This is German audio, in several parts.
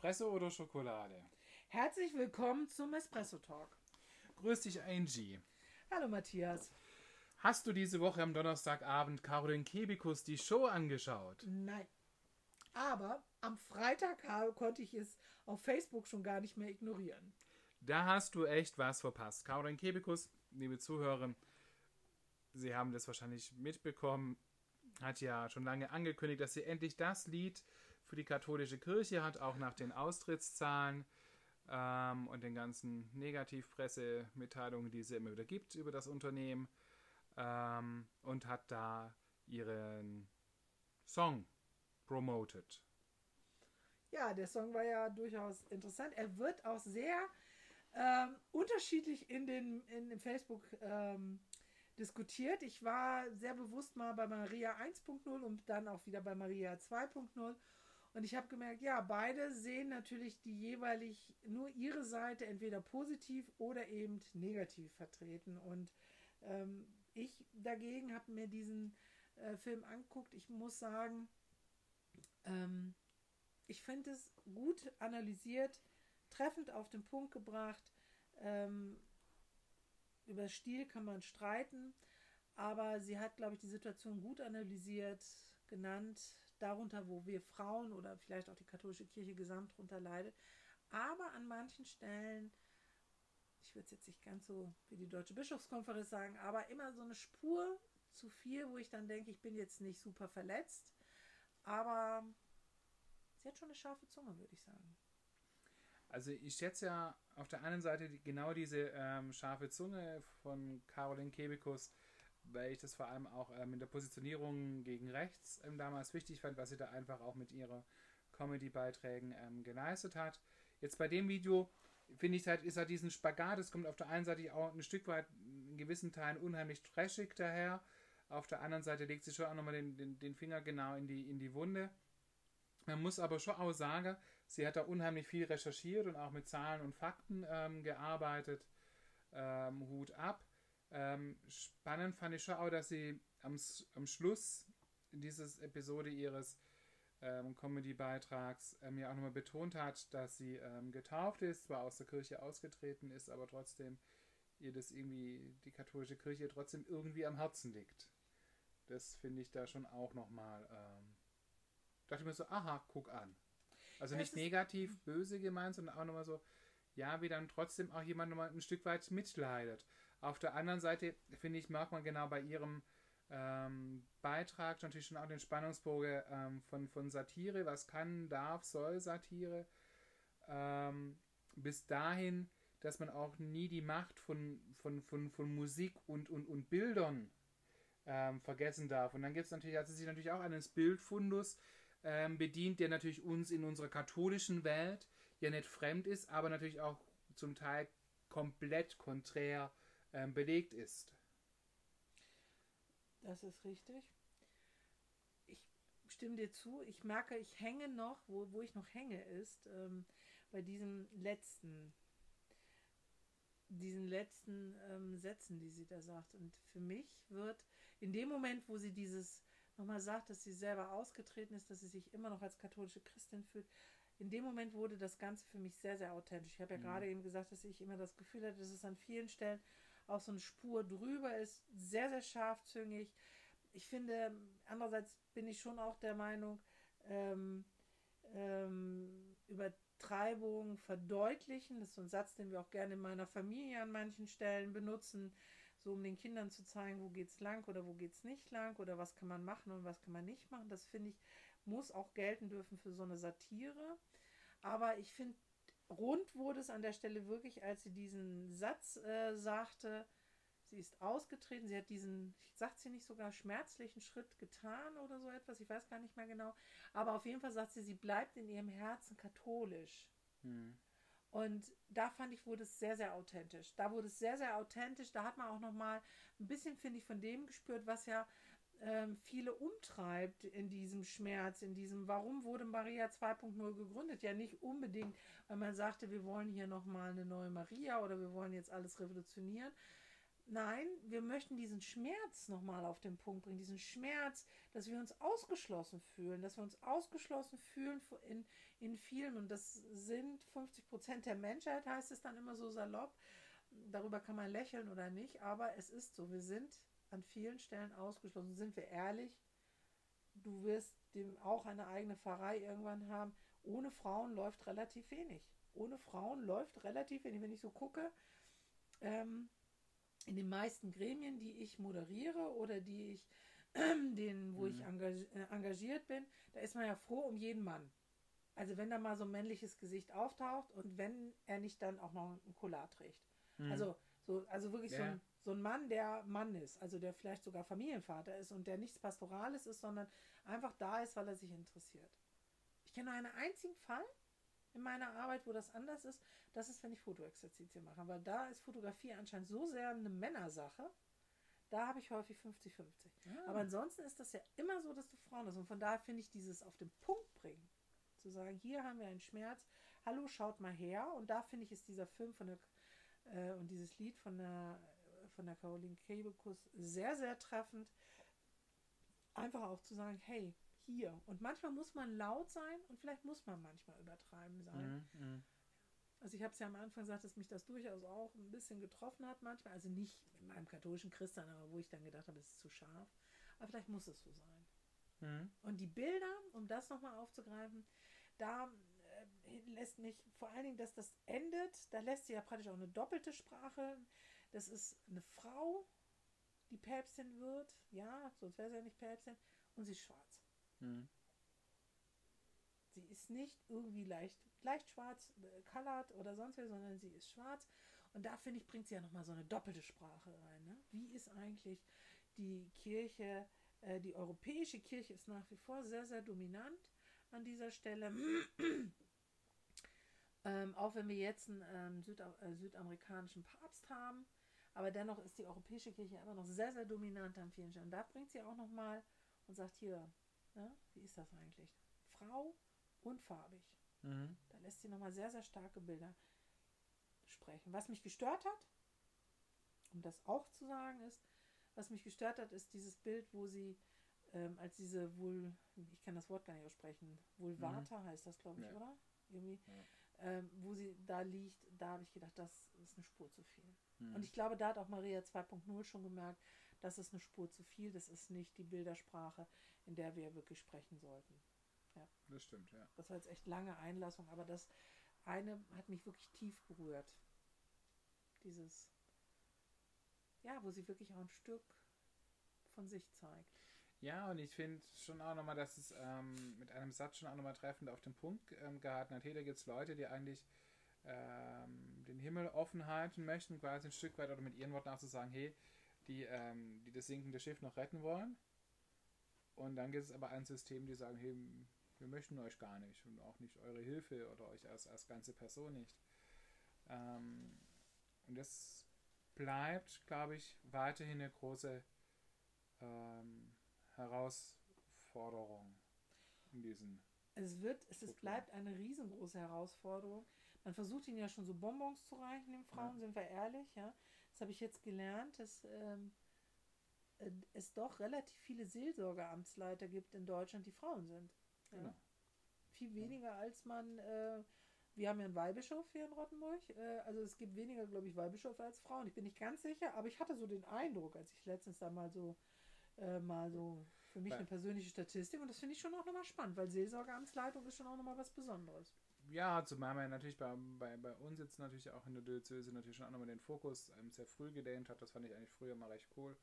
Espresso oder Schokolade? Herzlich willkommen zum Espresso Talk. Grüß dich, Angie. Hallo Matthias. Hast du diese Woche am Donnerstagabend Caroline Kebikus die Show angeschaut? Nein. Aber am Freitag konnte ich es auf Facebook schon gar nicht mehr ignorieren. Da hast du echt was verpasst. Caroline Kebikus, liebe Zuhörer, Sie haben das wahrscheinlich mitbekommen, hat ja schon lange angekündigt, dass sie endlich das Lied für die katholische Kirche hat, auch nach den Austrittszahlen ähm, und den ganzen Negativpressemitteilungen, die sie immer wieder gibt über das Unternehmen ähm, und hat da ihren Song promoted. Ja, der Song war ja durchaus interessant. Er wird auch sehr ähm, unterschiedlich in den in, in Facebook ähm, diskutiert. Ich war sehr bewusst mal bei Maria 1.0 und dann auch wieder bei Maria 2.0. Und ich habe gemerkt, ja, beide sehen natürlich die jeweilig nur ihre Seite entweder positiv oder eben negativ vertreten. Und ähm, ich dagegen habe mir diesen äh, Film angeguckt. Ich muss sagen, ähm, ich finde es gut analysiert, treffend auf den Punkt gebracht. Ähm, über Stil kann man streiten, aber sie hat, glaube ich, die Situation gut analysiert, genannt, darunter, wo wir Frauen oder vielleicht auch die katholische Kirche gesamt drunter leidet. Aber an manchen Stellen, ich würde es jetzt nicht ganz so wie die Deutsche Bischofskonferenz sagen, aber immer so eine Spur zu viel, wo ich dann denke, ich bin jetzt nicht super verletzt, aber sie hat schon eine scharfe Zunge, würde ich sagen. Also ich schätze ja auf der einen Seite genau diese ähm, scharfe Zunge von Caroline Kebekus, weil ich das vor allem auch ähm, in der Positionierung gegen rechts ähm, damals wichtig fand, was sie da einfach auch mit ihrer Comedy-Beiträgen ähm, geleistet hat. Jetzt bei dem Video finde ich halt, ist halt diesen Spagat, es kommt auf der einen Seite auch ein Stück weit in gewissen Teilen unheimlich trashig daher, auf der anderen Seite legt sie schon auch nochmal den, den, den Finger genau in die, in die Wunde. Man muss aber schon auch sagen, sie hat da unheimlich viel recherchiert und auch mit Zahlen und Fakten ähm, gearbeitet. Ähm, Hut ab. Ähm, spannend fand ich schon auch, dass sie am, am Schluss dieses Episode ihres ähm, Comedy-Beitrags ähm, ja auch nochmal betont hat, dass sie ähm, getauft ist, zwar aus der Kirche ausgetreten ist, aber trotzdem ihr das irgendwie, die katholische Kirche trotzdem irgendwie am Herzen liegt. Das finde ich da schon auch nochmal ähm, dachte ich mir so, aha, guck an. Also nicht negativ, böse gemeint, sondern auch nochmal so, ja, wie dann trotzdem auch jemand nochmal ein Stück weit mitleidet. Auf der anderen Seite, finde ich, merkt man genau bei ihrem ähm, Beitrag natürlich schon auch den Spannungsbogen ähm, von, von Satire, was kann, darf, soll Satire, ähm, bis dahin, dass man auch nie die Macht von, von, von, von Musik und, und, und Bildern ähm, vergessen darf. Und dann gibt es natürlich, sie sich natürlich auch eines Bildfundus ähm, bedient, der natürlich uns in unserer katholischen Welt ja nicht fremd ist, aber natürlich auch zum Teil komplett konträr ähm, belegt ist. Das ist richtig. Ich stimme dir zu. Ich merke, ich hänge noch, wo, wo ich noch hänge, ist ähm, bei diesem letzten, diesen letzten ähm, Sätzen, die sie da sagt. Und für mich wird in dem Moment, wo sie dieses nochmal sagt, dass sie selber ausgetreten ist, dass sie sich immer noch als katholische Christin fühlt. In dem Moment wurde das Ganze für mich sehr, sehr authentisch. Ich habe ja mhm. gerade eben gesagt, dass ich immer das Gefühl hatte, dass es an vielen Stellen auch so eine Spur drüber ist, sehr, sehr scharfzüngig. Ich finde, andererseits bin ich schon auch der Meinung, ähm, ähm, Übertreibung verdeutlichen. Das ist so ein Satz, den wir auch gerne in meiner Familie an manchen Stellen benutzen so um den Kindern zu zeigen, wo geht's lang oder wo geht's nicht lang oder was kann man machen und was kann man nicht machen. Das finde ich, muss auch gelten dürfen für so eine Satire. Aber ich finde, rund wurde es an der Stelle wirklich, als sie diesen Satz äh, sagte, sie ist ausgetreten, sie hat diesen, sagt sie nicht sogar schmerzlichen Schritt getan oder so etwas, ich weiß gar nicht mehr genau. Aber auf jeden Fall sagt sie, sie bleibt in ihrem Herzen katholisch. Hm. Und da fand ich, wurde es sehr, sehr authentisch. Da wurde es sehr, sehr authentisch. Da hat man auch nochmal ein bisschen, finde ich, von dem gespürt, was ja ähm, viele umtreibt in diesem Schmerz, in diesem, warum wurde Maria 2.0 gegründet? Ja, nicht unbedingt, weil man sagte, wir wollen hier nochmal eine neue Maria oder wir wollen jetzt alles revolutionieren, nein, wir möchten diesen Schmerz nochmal auf den Punkt bringen, diesen Schmerz, dass wir uns ausgeschlossen fühlen, dass wir uns ausgeschlossen fühlen in, in vielen, und das sind 50 Prozent der Menschheit, heißt es dann immer so salopp. Darüber kann man lächeln oder nicht, aber es ist so, wir sind an vielen Stellen ausgeschlossen. Sind wir ehrlich, du wirst dem auch eine eigene Pfarrei irgendwann haben. Ohne Frauen läuft relativ wenig. Ohne Frauen läuft relativ wenig. Wenn ich so gucke, ähm, in den meisten Gremien, die ich moderiere oder die ich, äh, den, wo mhm. ich äh, engagiert bin, da ist man ja froh um jeden Mann. Also wenn da mal so ein männliches Gesicht auftaucht und wenn er nicht dann auch noch ein Collar trägt. Mhm. Also so, also wirklich ja. so, ein, so ein Mann, der Mann ist, also der vielleicht sogar Familienvater ist und der nichts Pastorales ist, sondern einfach da ist, weil er sich interessiert. Ich kenne einen einzigen Fall in meiner Arbeit, wo das anders ist. Das ist, wenn ich Fotoexerzitien mache, weil da ist Fotografie anscheinend so sehr eine Männersache. Da habe ich häufig 50-50. Ah. Aber ansonsten ist das ja immer so, dass du Frauen hast. Und von daher finde ich dieses auf den Punkt bringen. Zu sagen, hier haben wir einen Schmerz. Hallo, schaut mal her. Und da finde ich, ist dieser Film von der, äh, und dieses Lied von der, von der Caroline Kebekus sehr, sehr treffend. Einfach auch zu sagen, hey, hier. Und manchmal muss man laut sein und vielleicht muss man manchmal übertreiben sein. Mhm, mhm. also ich habe es ja am Anfang gesagt, dass mich das durchaus auch ein bisschen getroffen hat manchmal. Also nicht in meinem katholischen Christian, aber wo ich dann gedacht habe, es ist zu scharf. Aber vielleicht muss es so sein. Mhm. Und die Bilder, um das nochmal aufzugreifen, da äh, lässt mich vor allen Dingen, dass das endet, da lässt sie ja praktisch auch eine doppelte Sprache. Das ist eine Frau, die Päpstin wird, ja, sonst wäre sie ja nicht Päpstin, und sie ist schwarz. Mhm. Sie ist nicht irgendwie leicht, leicht schwarz äh, colored oder sonst was, sondern sie ist schwarz. Und da finde ich, bringt sie ja nochmal so eine doppelte Sprache rein. Ne? Wie ist eigentlich die Kirche, äh, die europäische Kirche ist nach wie vor sehr, sehr dominant an dieser Stelle. ähm, auch wenn wir jetzt einen ähm, Süda äh, südamerikanischen Papst haben, aber dennoch ist die europäische Kirche immer noch sehr, sehr dominant an vielen Stellen. Und da bringt sie auch nochmal und sagt hier, Ne? Wie ist das eigentlich? Frau und farbig. Mhm. Da lässt sie nochmal sehr, sehr starke Bilder sprechen. Was mich gestört hat, um das auch zu sagen, ist, was mich gestört hat, ist dieses Bild, wo sie ähm, als diese wohl, ich kann das Wort gar nicht aussprechen, Vulvata mhm. heißt das, glaube ich, ja. oder? Irgendwie. Ja. Ähm, wo sie da liegt, da habe ich gedacht, das ist eine Spur zu viel. Mhm. Und ich glaube, da hat auch Maria 2.0 schon gemerkt, das ist eine Spur zu viel, das ist nicht die Bildersprache, in der wir wirklich sprechen sollten. Ja. Das stimmt, ja. Das war jetzt echt lange Einlassung, aber das eine hat mich wirklich tief berührt. Dieses, ja, wo sie wirklich auch ein Stück von sich zeigt. Ja, und ich finde schon auch nochmal, dass es ähm, mit einem Satz schon auch nochmal treffend auf den Punkt ähm, gehalten hat. Hey, da gibt es Leute, die eigentlich ähm, den Himmel offen halten möchten, quasi ein Stück weit, oder mit ihren Worten auch zu sagen, hey, die, ähm, die das sinkende Schiff noch retten wollen. Und dann gibt es aber ein System, die sagen, hey, wir möchten euch gar nicht und auch nicht eure Hilfe oder euch als, als ganze Person nicht. Ähm, und das bleibt, glaube ich, weiterhin eine große ähm, Herausforderung in diesen. Es wird, es ist, bleibt eine riesengroße Herausforderung. Man versucht ihnen ja schon so Bonbons zu reichen, den Frauen, ja. sind wir ehrlich, ja. Das habe ich jetzt gelernt, dass ähm, äh, es doch relativ viele Seelsorgeamtsleiter gibt in Deutschland, die Frauen sind. Ja. Genau. Viel weniger als man. Äh, wir haben ja einen Weihbischof hier in Rottenburg. Äh, also es gibt weniger, glaube ich, Weihbischöfe als Frauen. Ich bin nicht ganz sicher, aber ich hatte so den Eindruck, als ich letztens da mal so äh, mal so für mich eine persönliche Statistik und das finde ich schon auch nochmal spannend, weil Seelsorgeamtsleitung ist schon auch nochmal was Besonderes. Ja, zumal man natürlich bei, bei, bei uns jetzt natürlich auch in der Diözese natürlich schon auch nochmal den Fokus ähm, sehr früh gedehnt hat. Das fand ich eigentlich früher mal recht cool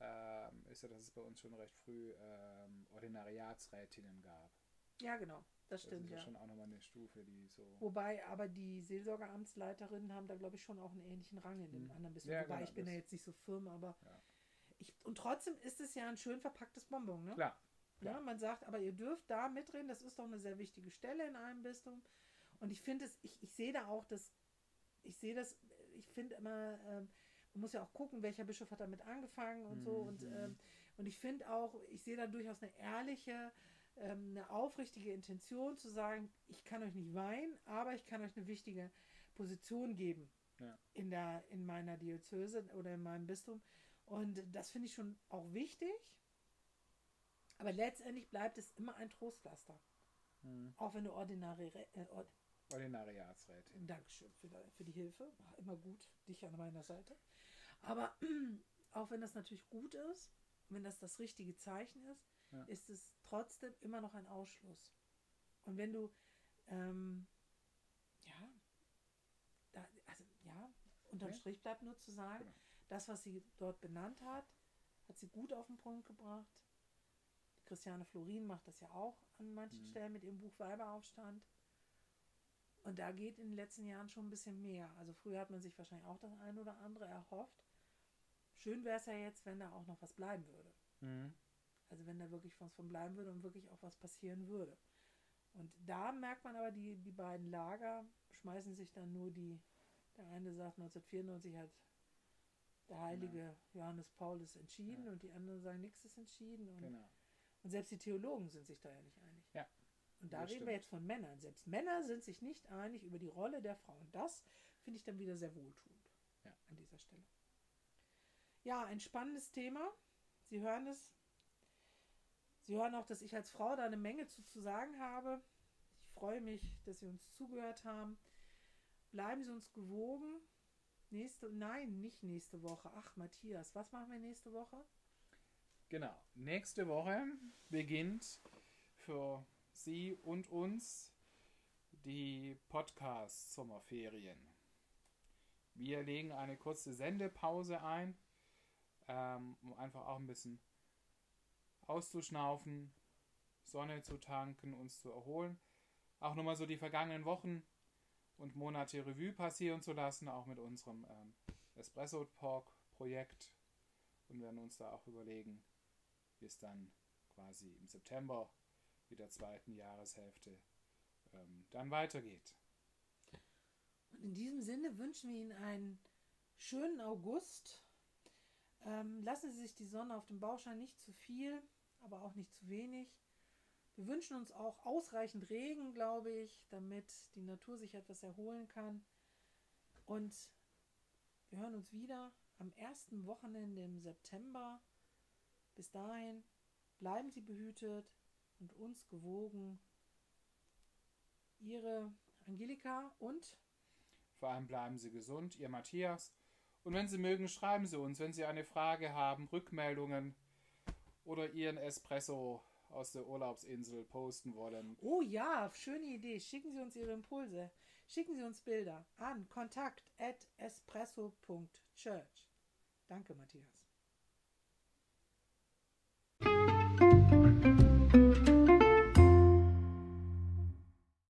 ähm, ist ja, dass es bei uns schon recht früh ähm, Ordinariatsrätinnen gab. Ja, genau. Das stimmt, das ist ja. schon auch nochmal eine Stufe, die so. Wobei, aber die Seelsorgeamtsleiterinnen haben da, glaube ich, schon auch einen ähnlichen Rang in dem hm. anderen Bistum. Ja, Wobei, genau, ich bin ja jetzt nicht so firm, aber. Ja. Ich, und trotzdem ist es ja ein schön verpacktes Bonbon, ne? Klar. Klar. Ja, man sagt, aber ihr dürft da mitreden, das ist doch eine sehr wichtige Stelle in einem Bistum. Und ich finde es, ich, ich sehe da auch das, ich sehe das, ich finde immer, ähm, man muss ja auch gucken, welcher Bischof hat damit angefangen und mhm. so. Und, mhm. ähm, und ich finde auch, ich sehe da durchaus eine ehrliche, ähm, eine aufrichtige Intention zu sagen, ich kann euch nicht weinen, aber ich kann euch eine wichtige Position geben. Ja. in, der, in meiner Diözese oder in meinem Bistum. Und das finde ich schon auch wichtig. Aber letztendlich bleibt es immer ein Trostpflaster. Hm. Auch wenn du ordinare, äh, Ord Ordinariatsrätin. Dankeschön für die, für die Hilfe. War immer gut, dich an meiner Seite. Aber auch wenn das natürlich gut ist, wenn das das richtige Zeichen ist, Ja. ist es trotzdem immer noch ein Ausschluss. Und wenn du, ähm, ja, da, also ja, unterm Ja. Strich bleibt nur zu sagen, Genau. Das, was sie dort benannt hat, hat sie gut auf den Punkt gebracht. Christiane Florin macht das ja auch an manchen Mhm. Stellen mit ihrem Buch Weiberaufstand. Und da geht in den letzten Jahren schon ein bisschen mehr. Also früher hat man sich wahrscheinlich auch das eine oder andere erhofft. Schön wäre es ja jetzt, wenn da auch noch was bleiben würde. Mhm. Also wenn da wirklich was von bleiben würde und wirklich auch was passieren würde. Und da merkt man aber, die, die beiden Lager schmeißen sich dann nur die, der eine sagt 1994 hat der heilige Johannes Paulus entschieden Ja. und die anderen sagen, nichts ist entschieden. Und, Genau. und selbst die Theologen sind sich da ja nicht einig. Ja, Und da das reden wir stimmt. jetzt von Männern. Selbst Männer sind sich nicht einig über die Rolle der Frau. Und das finde ich dann wieder sehr wohltuend Ja. an dieser Stelle. Ja, ein spannendes Thema. Sie hören es. Sie hören auch, dass ich als Frau da eine Menge zu, zu sagen habe. Ich freue mich, dass Sie uns zugehört haben. Bleiben Sie uns gewogen. Nächste, nein, nicht nächste Woche. Ach, Matthias, was machen wir nächste Woche? Genau. Nächste Woche beginnt für Sie und uns die Podcast-Sommerferien. Wir legen eine kurze Sendepause ein, ähm, um einfach auch ein bisschen auszuschnaufen, Sonne zu tanken, uns zu erholen. Auch nochmal so die vergangenen Wochen und Monate Revue passieren zu lassen, auch mit unserem ähm, Espresso Talk Projekt und werden uns da auch überlegen, wie es dann quasi im September mit der zweiten Jahreshälfte ähm, dann weitergeht. Und in diesem Sinne wünschen wir Ihnen einen schönen August. Ähm, lassen Sie sich die Sonne auf dem Bauschein nicht zu viel, aber auch nicht zu wenig. Wir wünschen uns auch ausreichend Regen, glaube ich, damit die Natur sich etwas erholen kann. Und wir hören uns wieder am ersten Wochenende im September. Bis dahin bleiben Sie behütet und uns gewogen. Ihre Angelika und Vor allem bleiben Sie gesund, Ihr Matthias. Und wenn Sie mögen, schreiben Sie uns, wenn Sie eine Frage haben, Rückmeldungen oder Ihren Espresso aus der Urlaubsinsel posten wollen. Oh ja, schöne Idee. Schicken Sie uns Ihre Impulse. Schicken Sie uns Bilder an kontakt at espresso.church. Danke, Matthias.